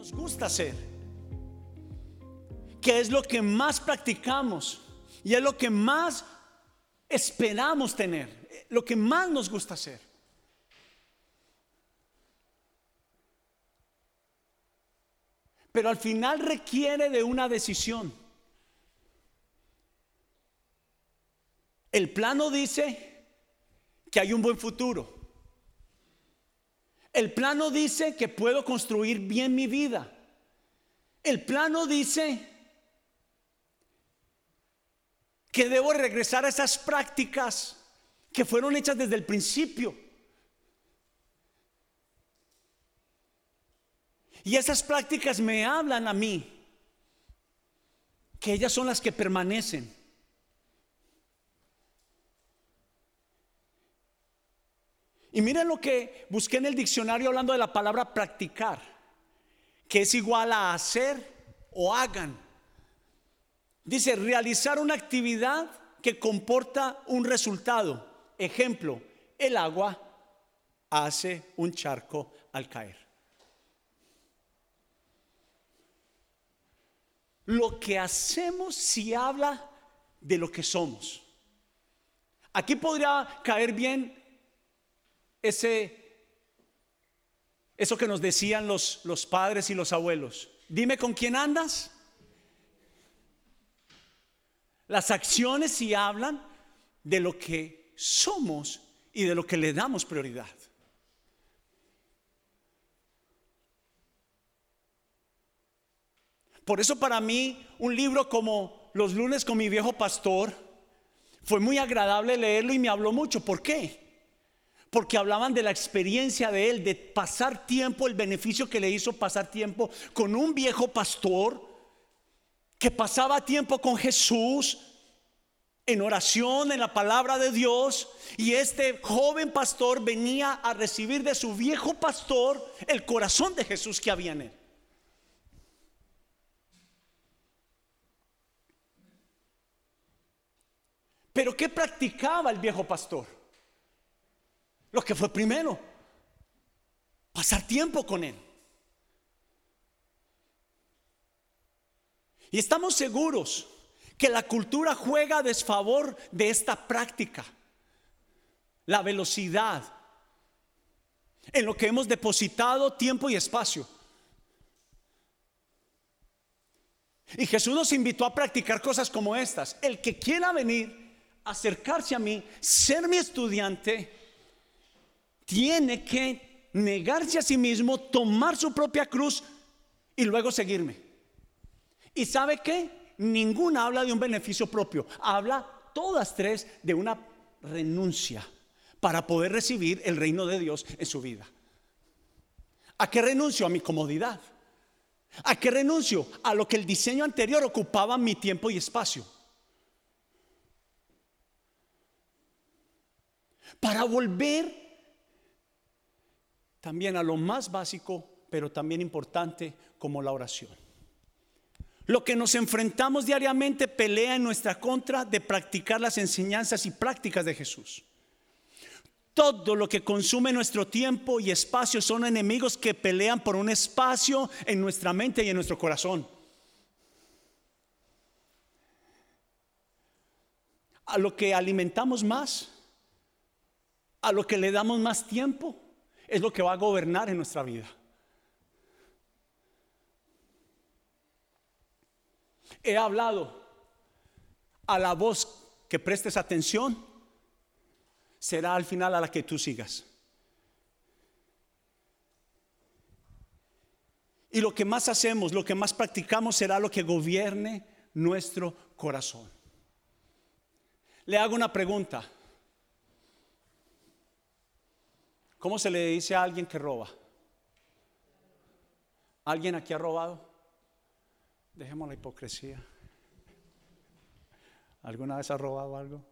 nos gusta hacer, que es lo que más practicamos y es lo que más esperamos tener, lo que más nos gusta hacer. Pero al final requiere de una decisión. El plano dice que hay un buen futuro. El plano dice que puedo construir bien mi vida. El plano dice que debo regresar a esas prácticas que fueron hechas desde el principio. Y esas prácticas me hablan a mí, que ellas son las que permanecen. Y miren lo que busqué en el diccionario hablando de la palabra practicar, que es igual a hacer o hagan. Dice, realizar una actividad que comporta un resultado. Ejemplo, el agua hace un charco al caer. Lo que hacemos si habla de lo que somos. Aquí podría caer bien ese, eso que nos decían los, los padres y los abuelos. Dime con quién andas. Las acciones sí hablan de lo que somos y de lo que le damos prioridad. Por eso para mí un libro como Los lunes con mi viejo pastor fue muy agradable leerlo y me habló mucho. ¿Por qué? Porque hablaban de la experiencia de él, de pasar tiempo, el beneficio que le hizo pasar tiempo con un viejo pastor que pasaba tiempo con Jesús en oración, en la palabra de Dios, y este joven pastor venía a recibir de su viejo pastor el corazón de Jesús que había en él. Pero ¿qué practicaba el viejo pastor? Lo que fue primero, pasar tiempo con Él. Y estamos seguros que la cultura juega a desfavor de esta práctica. La velocidad en lo que hemos depositado tiempo y espacio. Y Jesús nos invitó a practicar cosas como estas. El que quiera venir, acercarse a mí, ser mi estudiante, tiene que negarse a sí mismo, tomar su propia cruz y luego seguirme. ¿Y sabe qué? Ninguna habla de un beneficio propio, habla todas tres de una renuncia para poder recibir el reino de Dios en su vida. ¿A qué renuncio? A mi comodidad. ¿A qué renuncio? A lo que el diseño anterior ocupaba mi tiempo y espacio. Para volver también a lo más básico, pero también importante como la oración. Lo que nos enfrentamos diariamente pelea en nuestra contra de practicar las enseñanzas y prácticas de Jesús. Todo lo que consume nuestro tiempo y espacio son enemigos que pelean por un espacio en nuestra mente y en nuestro corazón. A lo que alimentamos más, a lo que le damos más tiempo, es lo que va a gobernar en nuestra vida. He hablado a la voz que prestes atención, será al final a la que tú sigas. Y lo que más hacemos, lo que más practicamos será lo que gobierne nuestro corazón. Le hago una pregunta. ¿Cómo se le dice a alguien que roba? ¿Alguien aquí ha robado? Dejemos la hipocresía. ¿Alguna vez ha robado algo?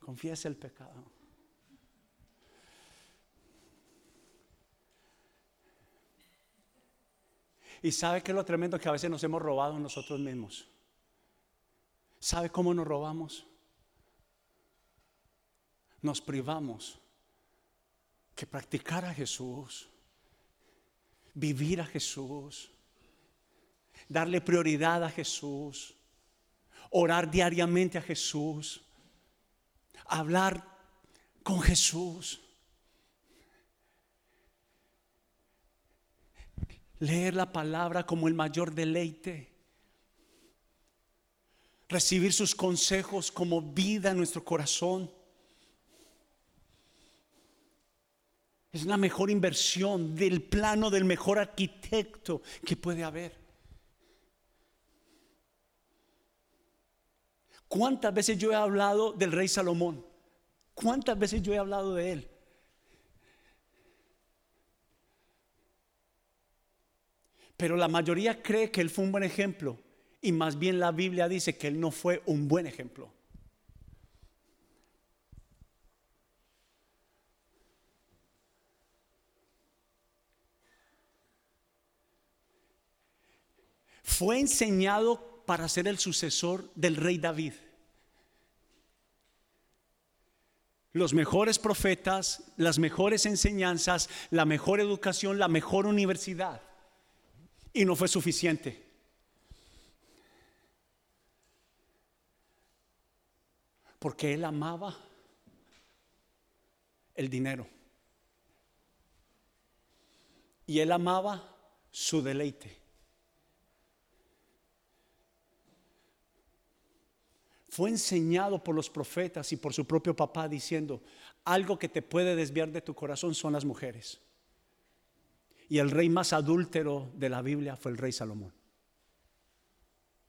Confiese el pecado. Y sabe que es lo tremendo que a veces nos hemos robado nosotros mismos. ¿Sabe cómo nos robamos? Nos privamos que practicar a Jesús, vivir a Jesús, darle prioridad a Jesús, orar diariamente a Jesús, hablar con Jesús. Leer la palabra como el mayor deleite. Recibir sus consejos como vida en nuestro corazón. Es la mejor inversión del plano del mejor arquitecto que puede haber. ¿Cuántas veces yo he hablado del rey Salomón? ¿Cuántas veces yo he hablado de él? Pero la mayoría cree que él fue un buen ejemplo y más bien la Biblia dice que él no fue un buen ejemplo. Fue enseñado para ser el sucesor del rey David. Los mejores profetas, las mejores enseñanzas, la mejor educación, la mejor universidad. Y no fue suficiente. Porque él amaba el dinero. Y él amaba su deleite. Fue enseñado por los profetas y por su propio papá diciendo, algo que te puede desviar de tu corazón son las mujeres. Y el rey más adúltero de la Biblia fue el rey Salomón.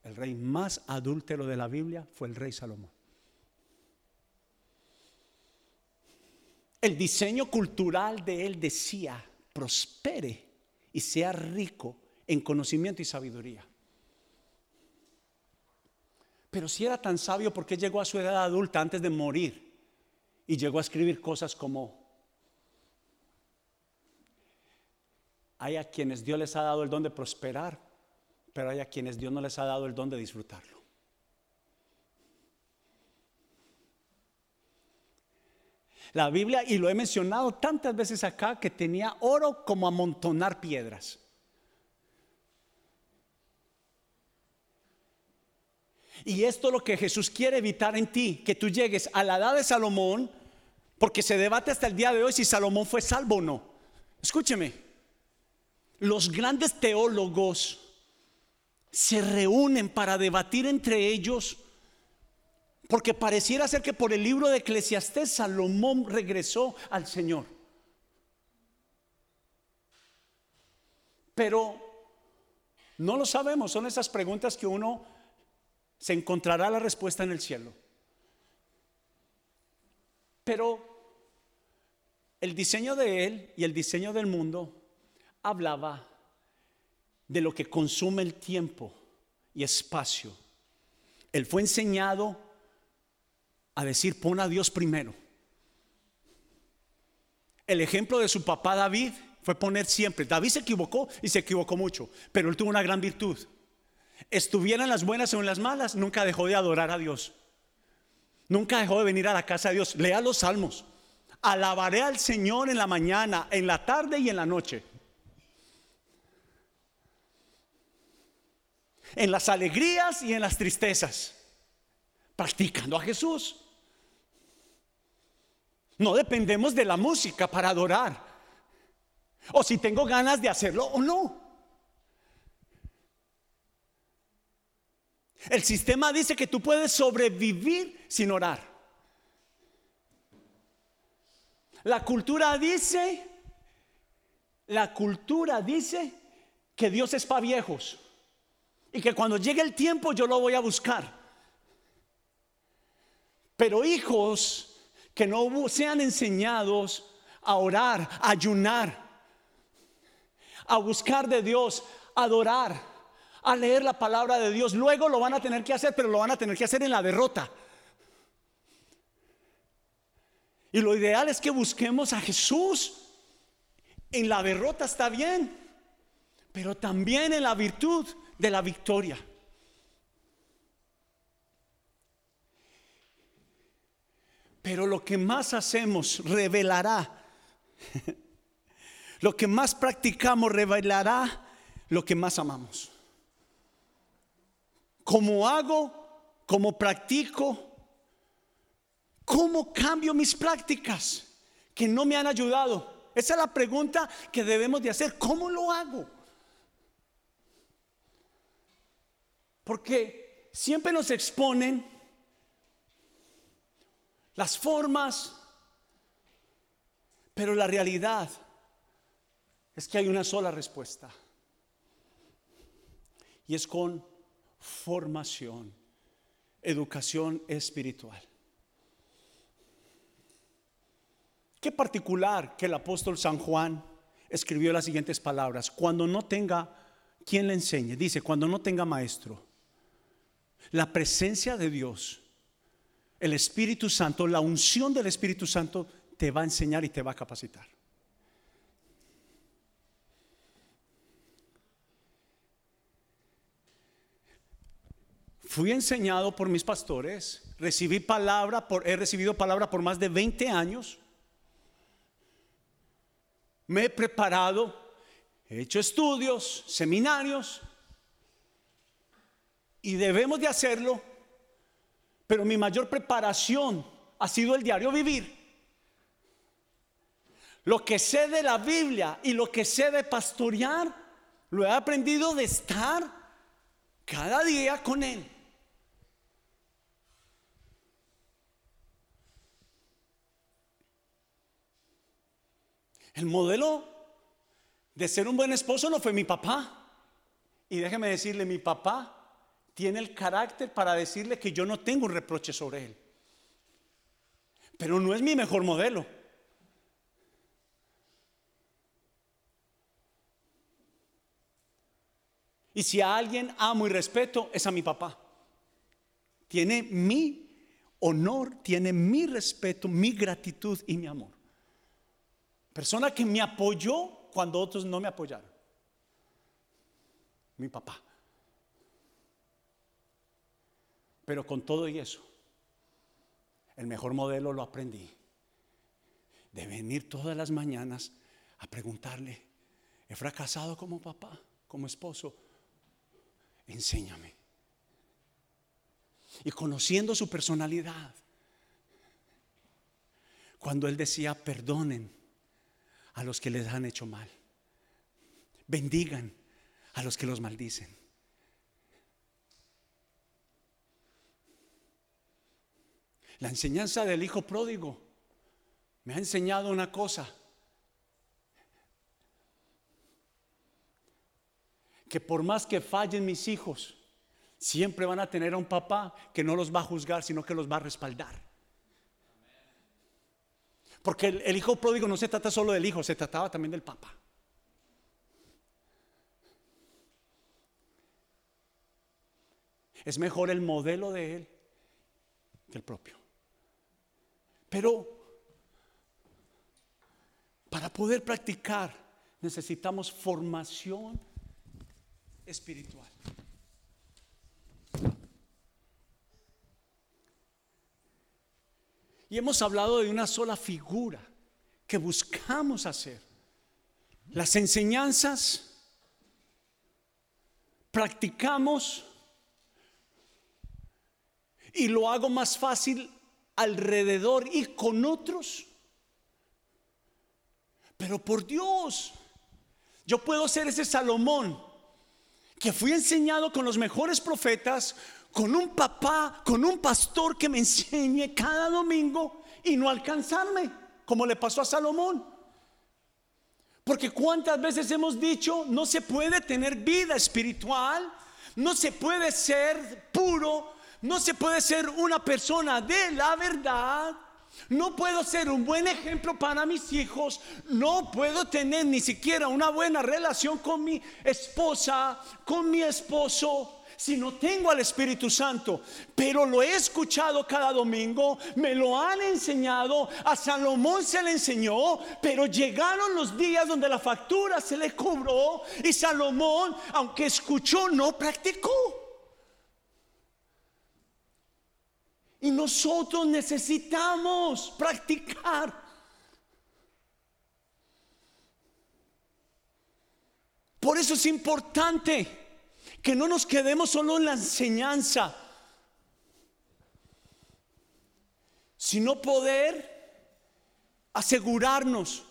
El rey más adúltero de la Biblia fue el rey Salomón. El diseño cultural de él decía, prospere y sea rico en conocimiento y sabiduría. Pero si era tan sabio, ¿por qué llegó a su edad adulta antes de morir? Y llegó a escribir cosas como, hay a quienes Dios les ha dado el don de prosperar, pero hay a quienes Dios no les ha dado el don de disfrutarlo. La Biblia, y lo he mencionado tantas veces acá, que tenía oro como amontonar piedras. Y esto es lo que Jesús quiere evitar en ti, que tú llegues a la edad de Salomón, porque se debate hasta el día de hoy si Salomón fue salvo o no. Escúcheme, los grandes teólogos se reúnen para debatir entre ellos, porque pareciera ser que por el libro de Eclesiastés Salomón regresó al Señor. Pero no lo sabemos, son esas preguntas que uno se encontrará la respuesta en el cielo. Pero el diseño de él y el diseño del mundo hablaba de lo que consume el tiempo y espacio. Él fue enseñado a decir, pon a Dios primero. El ejemplo de su papá David fue poner siempre. David se equivocó y se equivocó mucho, pero él tuvo una gran virtud estuvieran las buenas o en las malas, nunca dejó de adorar a Dios. Nunca dejó de venir a la casa de Dios. Lea los salmos. Alabaré al Señor en la mañana, en la tarde y en la noche. En las alegrías y en las tristezas. Practicando a Jesús. No dependemos de la música para adorar. O si tengo ganas de hacerlo o no. El sistema dice que tú puedes sobrevivir sin orar. La cultura dice, la cultura dice que Dios es para viejos y que cuando llegue el tiempo yo lo voy a buscar. Pero hijos que no sean enseñados a orar, a ayunar, a buscar de Dios, a adorar a leer la palabra de Dios. Luego lo van a tener que hacer, pero lo van a tener que hacer en la derrota. Y lo ideal es que busquemos a Jesús. En la derrota está bien, pero también en la virtud de la victoria. Pero lo que más hacemos revelará Lo que más practicamos revelará lo que más amamos. ¿Cómo hago? ¿Cómo practico? ¿Cómo cambio mis prácticas que no me han ayudado? Esa es la pregunta que debemos de hacer. ¿Cómo lo hago? Porque siempre nos exponen las formas, pero la realidad es que hay una sola respuesta. Y es con formación, educación espiritual. Qué particular que el apóstol San Juan escribió las siguientes palabras. Cuando no tenga quien le enseñe, dice, cuando no tenga maestro, la presencia de Dios, el Espíritu Santo, la unción del Espíritu Santo te va a enseñar y te va a capacitar. Fui enseñado por mis pastores, recibí palabra, por, he recibido palabra por más de 20 años. Me he preparado, he hecho estudios, seminarios, y debemos de hacerlo, pero mi mayor preparación ha sido el diario vivir. Lo que sé de la Biblia y lo que sé de pastorear, lo he aprendido de estar cada día con Él. El modelo de ser un buen esposo no fue mi papá. Y déjeme decirle, mi papá tiene el carácter para decirle que yo no tengo un reproche sobre él. Pero no es mi mejor modelo. Y si a alguien amo y respeto, es a mi papá. Tiene mi honor, tiene mi respeto, mi gratitud y mi amor. Persona que me apoyó cuando otros no me apoyaron. Mi papá. Pero con todo y eso, el mejor modelo lo aprendí. De venir todas las mañanas a preguntarle, he fracasado como papá, como esposo, enséñame. Y conociendo su personalidad, cuando él decía, perdonen, a los que les han hecho mal. Bendigan a los que los maldicen. La enseñanza del hijo pródigo me ha enseñado una cosa. Que por más que fallen mis hijos, siempre van a tener a un papá que no los va a juzgar, sino que los va a respaldar. Porque el, hijo pródigo no se trata solo del hijo, se trataba también del papá. Es mejor el modelo de él que el propio. Pero para poder practicar necesitamos formación espiritual. Y hemos hablado de una sola figura que buscamos hacer. Las enseñanzas practicamos y lo hago más fácil alrededor y con otros. Pero por Dios, yo puedo ser ese Salomón que fui enseñado con los mejores profetas, con un papá, con un pastor que me enseñe cada domingo y no alcanzarme, como le pasó a Salomón. Porque cuántas veces hemos dicho, no se puede tener vida espiritual, no se puede ser puro, no se puede ser una persona de la verdad, no puedo ser un buen ejemplo para mis hijos, no puedo tener ni siquiera una buena relación con mi esposa, con mi esposo si no tengo al Espíritu Santo, pero lo he escuchado cada domingo, me lo han enseñado, a Salomón se le enseñó, pero llegaron los días donde la factura se le cobró y Salomón, aunque escuchó, no practicó. Y nosotros necesitamos practicar. eso es importante que no nos quedemos solo en la enseñanza, sino poder asegurarnos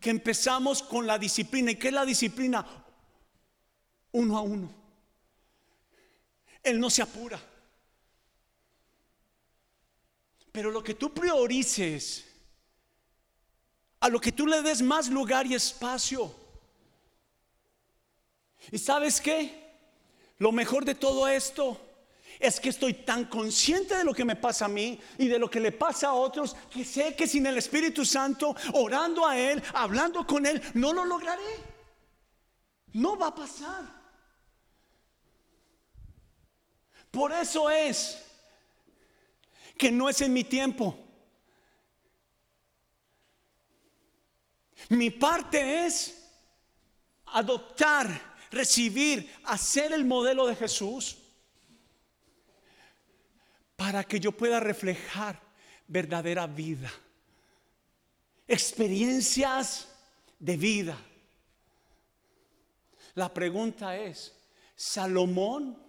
que empezamos con la disciplina. ¿Y qué es la disciplina? Uno a uno. Él no se apura. Pero lo que tú priorices, a lo que tú le des más lugar y espacio. ¿Y sabes qué? Lo mejor de todo esto es que estoy tan consciente de lo que me pasa a mí y de lo que le pasa a otros que sé que sin el Espíritu Santo, orando a Él, hablando con Él, no lo lograré. No va a pasar. Por eso es que no es en mi tiempo. Mi parte es adoptar, recibir, hacer el modelo de Jesús para que yo pueda reflejar verdadera vida, experiencias de vida. La pregunta es, ¿Salomón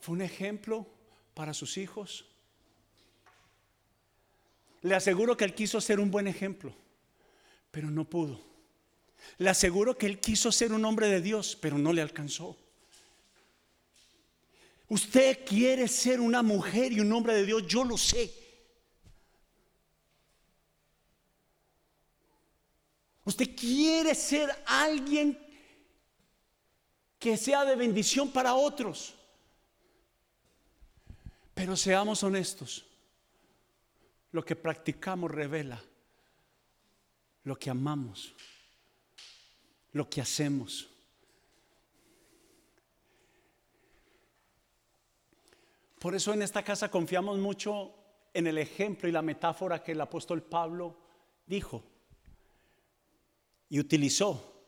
fue un ejemplo para sus hijos? Le aseguro que él quiso ser un buen ejemplo, pero no pudo. Le aseguro que él quiso ser un hombre de Dios, pero no le alcanzó. Usted quiere ser una mujer y un hombre de Dios, yo lo sé. Usted quiere ser alguien que sea de bendición para otros. Pero seamos honestos. Lo que practicamos revela lo que amamos, lo que hacemos. Por eso en esta casa confiamos mucho en el ejemplo y la metáfora que el apóstol Pablo dijo y utilizó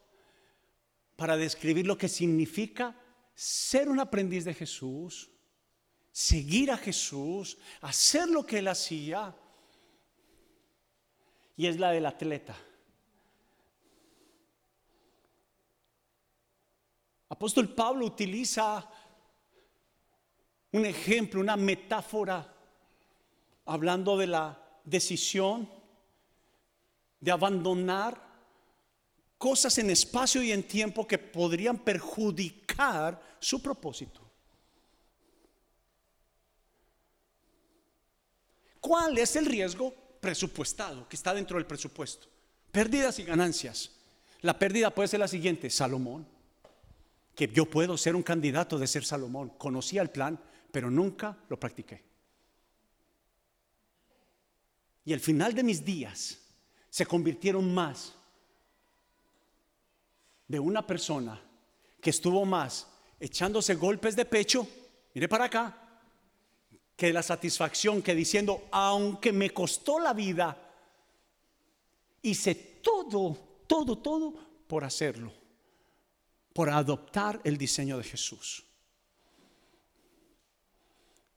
para describir lo que significa ser un aprendiz de Jesús, seguir a Jesús, hacer lo que él hacía, y es la del atleta. Apóstol Pablo utiliza un ejemplo, una metáfora, hablando de la decisión de abandonar cosas en espacio y en tiempo que podrían perjudicar su propósito. ¿Cuál es el riesgo presupuestado que está dentro del presupuesto? Pérdidas y ganancias. La pérdida puede ser la siguiente, Salomón, que yo puedo ser un candidato de ser Salomón. Conocía el plan, pero nunca lo practiqué. Y el final de mis días se convirtieron más de una persona que estuvo más echándose golpes de pecho, mire para acá, que la satisfacción que diciendo, aunque me costó la vida, hice todo, todo, todo por hacerlo, por adoptar el diseño de Jesús.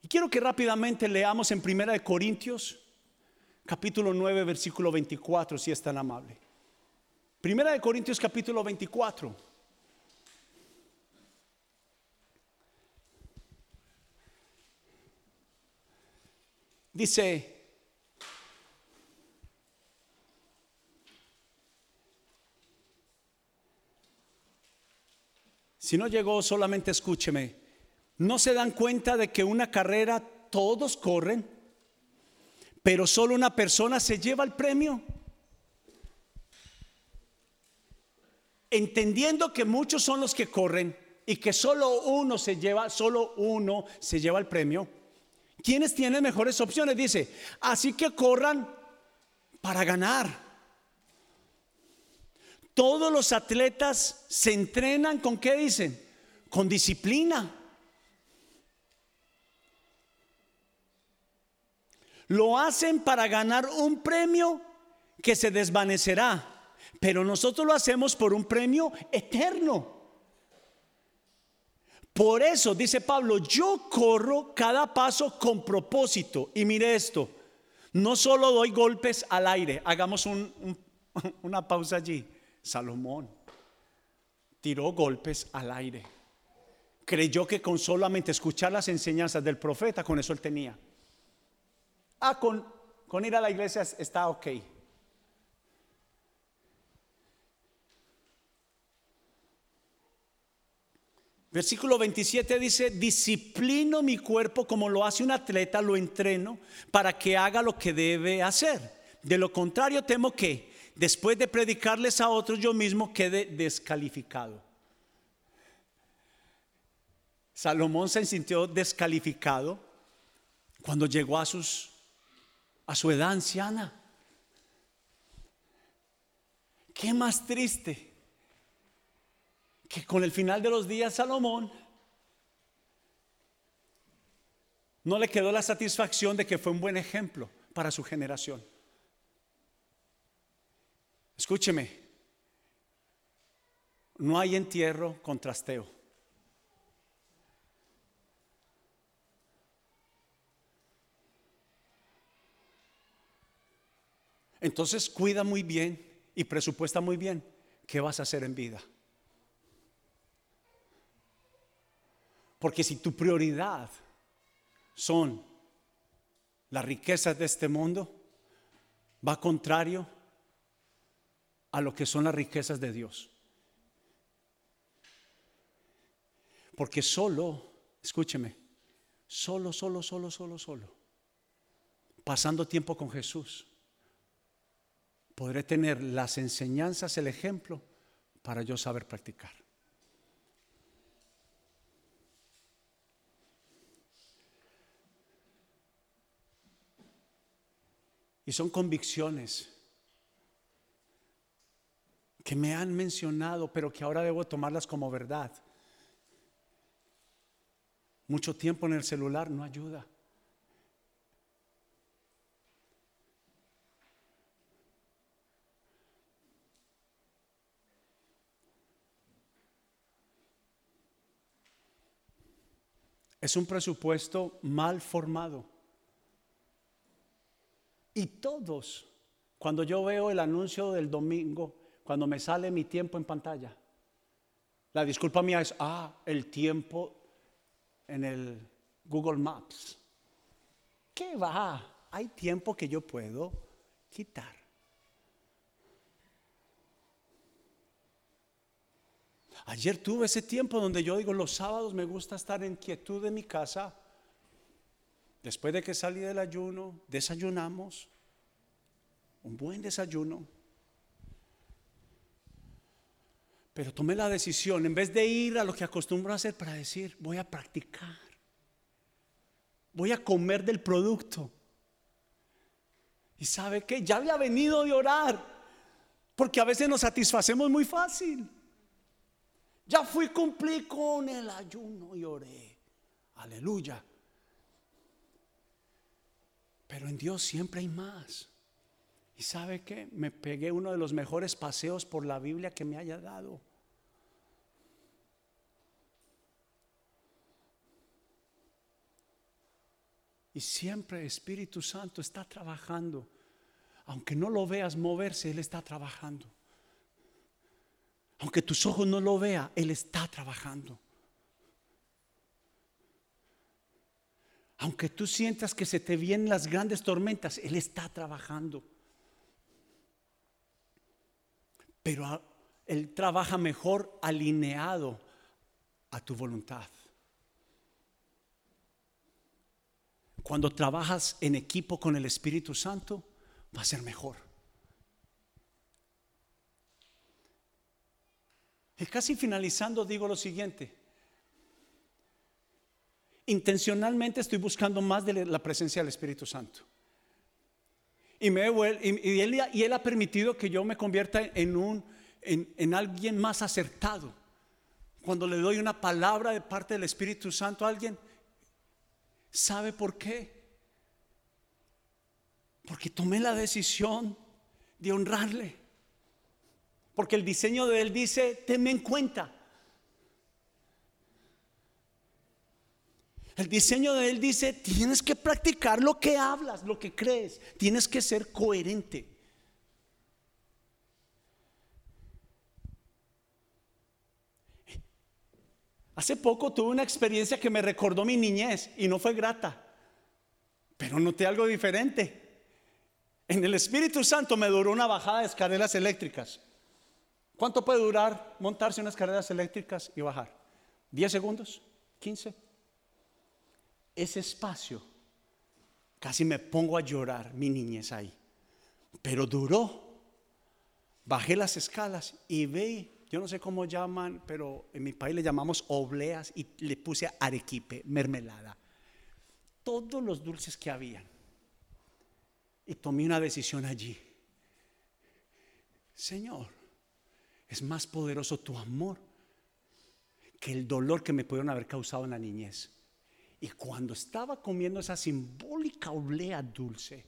Y quiero que rápidamente leamos en Primera de Corintios, capítulo 9, versículo 24, si es tan amable. Primera de Corintios, capítulo 24. Dice, si no llegó, solamente escúcheme. ¿No se dan cuenta de que una carrera todos corren, pero solo una persona se lleva el premio? Entendiendo que muchos son los que corren y que solo uno se lleva, solo uno se lleva el premio. ¿Quiénes tienen mejores opciones? Dice, así que corran para ganar. Todos los atletas se entrenan con qué dicen? Con disciplina. Lo hacen para ganar un premio que se desvanecerá, pero nosotros lo hacemos por un premio eterno. Por eso, dice Pablo, yo corro cada paso con propósito. Y mire esto, no solo doy golpes al aire, hagamos una pausa allí. Salomón, tiró golpes al aire. Creyó que con solamente escuchar las enseñanzas del profeta, con eso él tenía. Ah, con, con ir a la iglesia está ok. Versículo 27 dice, disciplino mi cuerpo como lo hace un atleta, lo entreno para que haga lo que debe hacer. De lo contrario, temo que después de predicarles a otros, yo mismo quede descalificado. Salomón se sintió descalificado cuando llegó a, a su edad anciana. ¿Qué más triste? Que con el final de los días Salomón no le quedó la satisfacción de que fue un buen ejemplo para su generación. Escúcheme, no hay entierro con trasteo. Entonces cuida muy bien y presupuesta muy bien qué vas a hacer en vida. Porque si tu prioridad son las riquezas de este mundo, va contrario a lo que son las riquezas de Dios. Porque solo, escúcheme, solo, solo, solo, solo, solo, pasando tiempo con Jesús, podré tener las enseñanzas, el ejemplo, para yo saber practicar. Y son convicciones que me han mencionado, pero que ahora debo tomarlas como verdad. Mucho tiempo en el celular no ayuda. Es un presupuesto mal formado. Y todos, cuando yo veo el anuncio del domingo, cuando me sale mi tiempo en pantalla, la disculpa mía es, ah, el tiempo en el Google Maps. ¿Qué va? Hay tiempo que yo puedo quitar. Ayer tuve ese tiempo donde yo digo, los sábados me gusta estar en quietud en mi casa Después de que salí del ayuno, desayunamos, un buen desayuno. Pero tomé la decisión, en vez de ir a lo que acostumbro a hacer, para decir, voy a practicar, voy a comer del producto. Y sabe que ya había venido de orar, porque a veces nos satisfacemos muy fácil. Ya fui, cumplí con el ayuno y oré. Aleluya. Pero en Dios siempre hay más. ¿Y sabe qué? Me pegué uno de los mejores paseos por la Biblia que me haya dado. Y siempre Espíritu Santo está trabajando. Aunque no lo veas moverse, Él está trabajando. Aunque tus ojos no lo vean, Él está trabajando. Aunque tú sientas que se te vienen las grandes tormentas, Él está trabajando. Pero Él trabaja mejor alineado a tu voluntad. Cuando trabajas en equipo con el Espíritu Santo, va a ser mejor. Y casi finalizando digo lo siguiente intencionalmente estoy buscando más de la presencia del Espíritu Santo. Y, me, él, y él ha permitido que yo me convierta en, un, en alguien más acertado. Cuando le doy una palabra de parte del Espíritu Santo a alguien, ¿sabe por qué? Porque tomé la decisión de honrarle. Porque el diseño de él dice, tenme en cuenta. El diseño de él dice, tienes que practicar lo que hablas, lo que crees, tienes que ser coherente. Hace poco tuve una experiencia que me recordó mi niñez y no fue grata, pero noté algo diferente. En el Espíritu Santo me duró una bajada de escaleras eléctricas. ¿Cuánto puede durar montarse unas escaleras eléctricas y bajar? ¿10 segundos? ¿15? Ese espacio, casi me pongo a llorar mi niñez ahí, pero duró. Bajé las escalas y vi yo no sé cómo llaman, pero en mi país le llamamos obleas y le puse arequipe, mermelada. Todos los dulces que habían. Y tomé una decisión allí. Señor, es más poderoso tu amor que el dolor que me pudieron haber causado en la niñez. Y cuando estaba comiendo esa simbólica oblea dulce,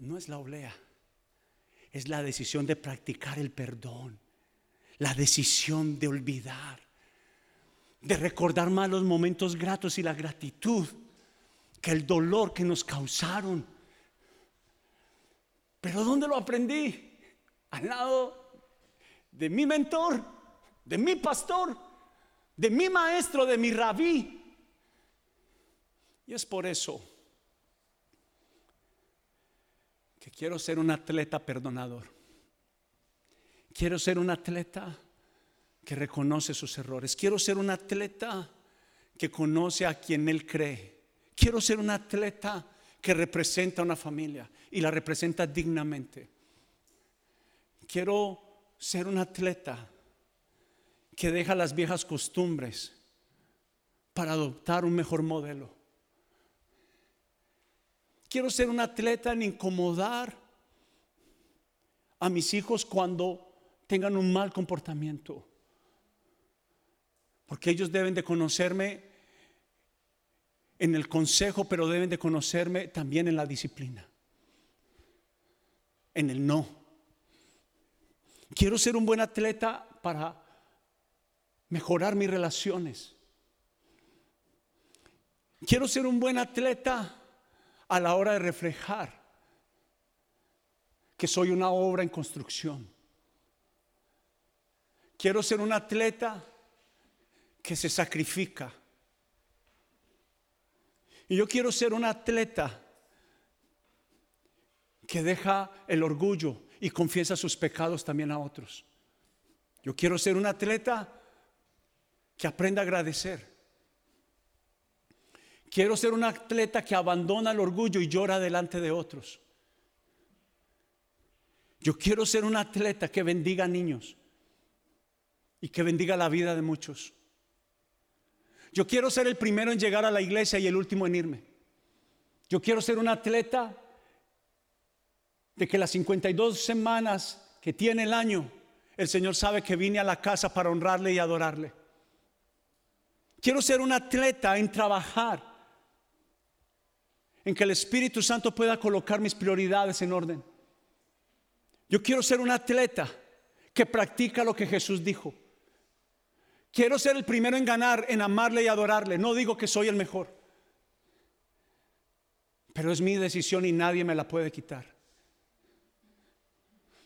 no es la oblea es la decisión de practicar el perdón, la decisión de olvidar, de recordar más los momentos gratos y la gratitud que el dolor que nos causaron. Pero ¿dónde lo aprendí? Al lado de mi mentor, de mi pastor, de mi maestro, de mi rabí. Y es por eso quiero ser un atleta perdonador. Quiero ser un atleta que reconoce sus errores. Quiero ser un atleta que conoce a quien él cree. Quiero ser un atleta que representa a una familia y la representa dignamente. Quiero ser un atleta que deja las viejas costumbres para adoptar un mejor modelo. Quiero ser un atleta en incomodar a mis hijos cuando tengan un mal comportamiento. Porque ellos deben de conocerme en el consejo, pero deben de conocerme también en la disciplina, en el no. Quiero ser un buen atleta para mejorar mis relaciones. Quiero ser un buen atleta a la hora de reflejar que soy una obra en construcción. Quiero ser un atleta que se sacrifica. Y yo quiero ser un atleta que deja el orgullo y confiesa sus pecados también a otros. Yo quiero ser un atleta que aprenda a agradecer. Quiero ser un atleta que abandona el orgullo y llora delante de otros. Yo quiero ser un atleta que bendiga a niños y que bendiga la vida de muchos. Yo quiero ser el primero en llegar a la iglesia y el último en irme. Yo quiero ser un atleta de que las 52 semanas que tiene el año, el Señor sabe que vine a la casa para honrarle y adorarle. Quiero ser un atleta en trabajar en que el Espíritu Santo pueda colocar mis prioridades en orden. Yo quiero ser un atleta que practica lo que Jesús dijo. Quiero ser el primero en ganar, en amarle y adorarle. No digo que soy el mejor, pero es mi decisión y nadie me la puede quitar.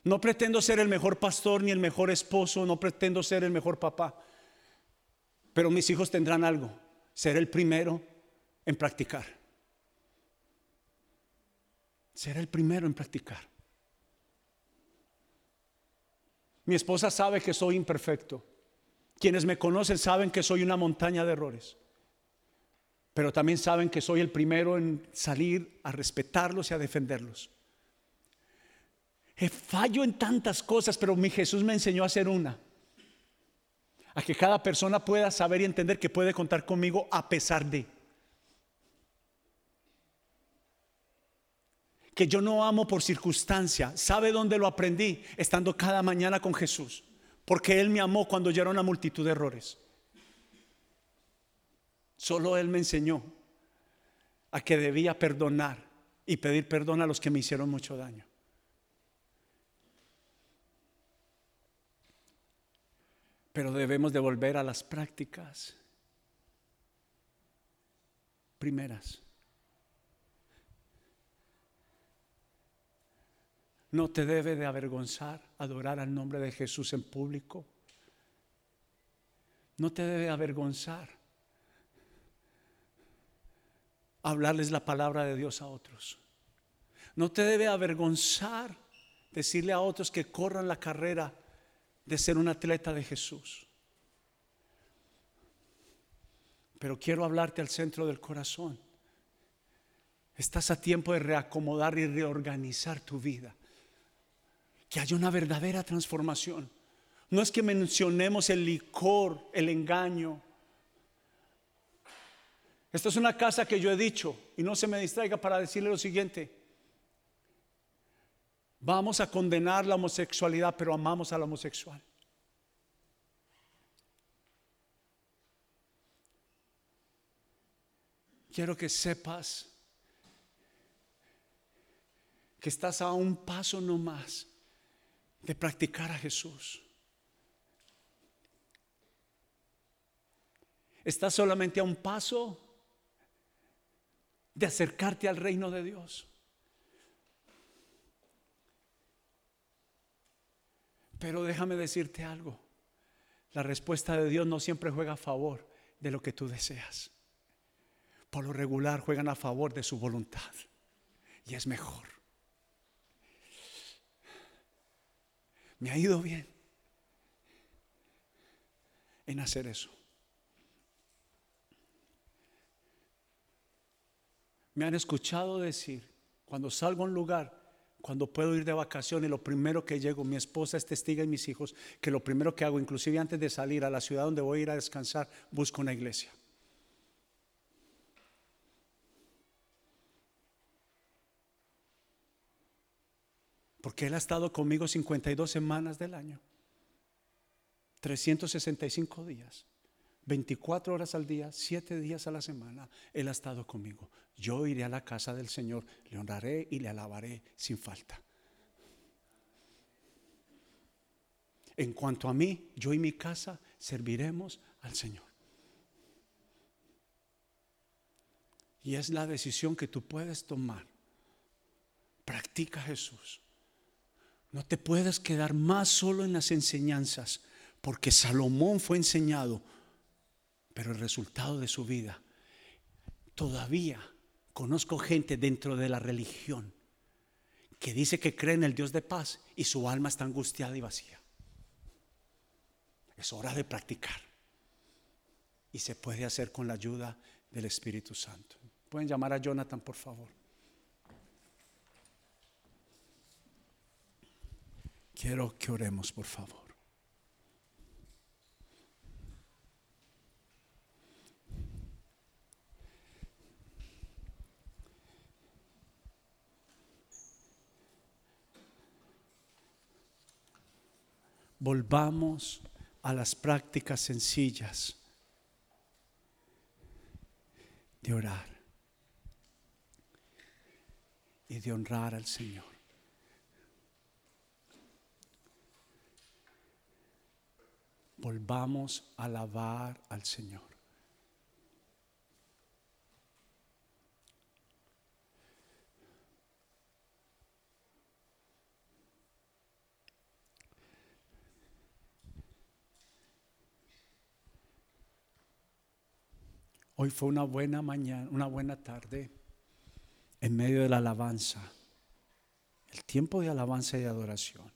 No pretendo ser el mejor pastor ni el mejor esposo, no pretendo ser el mejor papá, pero mis hijos tendrán algo, ser el primero en practicar. Será el primero en practicar. Mi esposa sabe que soy imperfecto. Quienes me conocen saben que soy una montaña de errores. Pero también saben que soy el primero en salir a respetarlos y a defenderlos. fallo en tantas cosas, pero mi Jesús me enseñó a hacer una. A que cada persona pueda saber y entender que puede contar conmigo a pesar de. que yo no amo por circunstancia. ¿Sabe dónde lo aprendí? Estando cada mañana con Jesús. Porque Él me amó cuando yo era una multitud de errores. Solo Él me enseñó a que debía perdonar y pedir perdón a los que me hicieron mucho daño. Pero debemos de volver a las prácticas primeras. No te debe de avergonzar adorar al nombre de Jesús en público. no te debe avergonzar hablarles la palabra de Dios a otros. No te debe avergonzar decirle a otros que corran la carrera de ser un atleta de Jesús. Pero quiero hablarte al centro del corazón. Estás a tiempo de reacomodar y reorganizar tu vida. Que haya una verdadera transformación. No es que mencionemos el licor, el engaño. Esta es una casa que yo he dicho y no se me distraiga para decirle lo siguiente. Vamos a condenar la homosexualidad, pero amamos al homosexual. Quiero que sepas que estás a un paso no más de practicar a Jesús. Estás solamente a un paso de acercarte al reino de Dios. Pero déjame decirte algo. La respuesta de Dios no siempre juega a favor de lo que tú deseas. Por lo regular juegan a favor de su voluntad. Y es mejor. Me ha ido bien en hacer eso. Me han escuchado decir, cuando salgo a un lugar, cuando puedo ir de vacaciones, lo primero que llego, mi esposa es testiga y mis hijos, que lo primero que hago, inclusive antes de salir a la ciudad donde voy a ir a descansar, busco una iglesia. Porque Él ha estado conmigo 52 semanas del año, 365 días, 24 horas al día, 7 días a la semana. Él ha estado conmigo. Yo iré a la casa del Señor, le honraré y le alabaré sin falta. En cuanto a mí, yo y mi casa serviremos al Señor. Y es la decisión que tú puedes tomar. Practica Jesús. No te puedes quedar más solo en las enseñanzas, porque Salomón fue enseñado, pero el resultado de su vida todavía Conozco gente dentro de la religión que dice que cree en el Dios de paz y su alma está angustiada y vacía. Es hora de practicar. Y se puede hacer con la ayuda del Espíritu Santo. Pueden llamar a Jonathan, por favor. Quiero que oremos, por favor. Volvamos a las prácticas sencillas de orar y de honrar al Señor. Volvamos a alabar al Señor. Hoy fue una buena mañana, una buena tarde en medio de la alabanza. El tiempo de alabanza y adoración.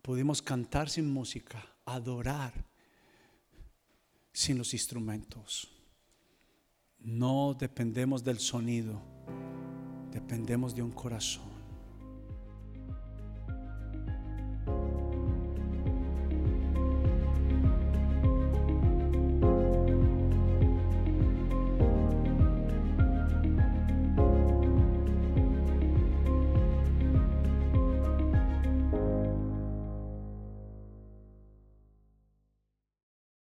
Pudimos cantar sin música, adorar sin los instrumentos. No dependemos del sonido, dependemos de un corazón.